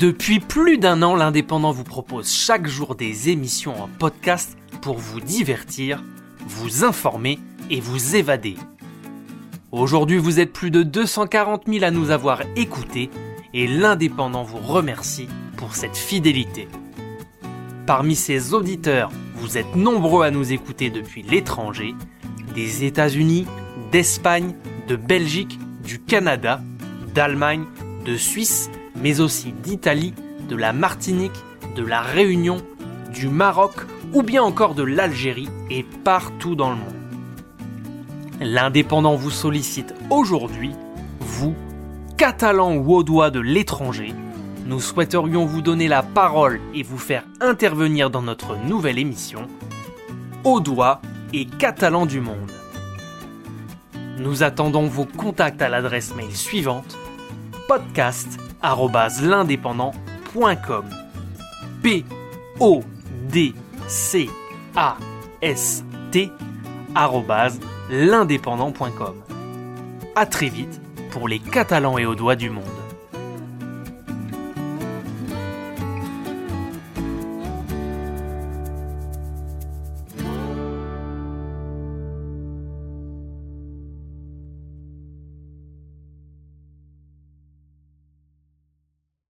Depuis plus d'un an, l'Indépendant vous propose chaque jour des émissions en podcast pour vous divertir, vous informer et vous évader. Aujourd'hui, vous êtes plus de 240 000 à nous avoir écoutés et l'Indépendant vous remercie pour cette fidélité. Parmi ces auditeurs, vous êtes nombreux à nous écouter depuis l'étranger, des États-Unis, d'Espagne, de Belgique, du Canada, d'Allemagne, de Suisse, mais aussi d'Italie, de la Martinique, de la Réunion, du Maroc ou bien encore de l'Algérie et partout dans le monde. L'indépendant vous sollicite aujourd'hui, vous, catalans ou audois de l'étranger, nous souhaiterions vous donner la parole et vous faire intervenir dans notre nouvelle émission Audois et catalans du monde. Nous attendons vos contacts à l'adresse mail suivante podcast@l'indépendant.com. P O D C A S T l'indépendant.com. À très vite pour les Catalans et aux doigts du monde.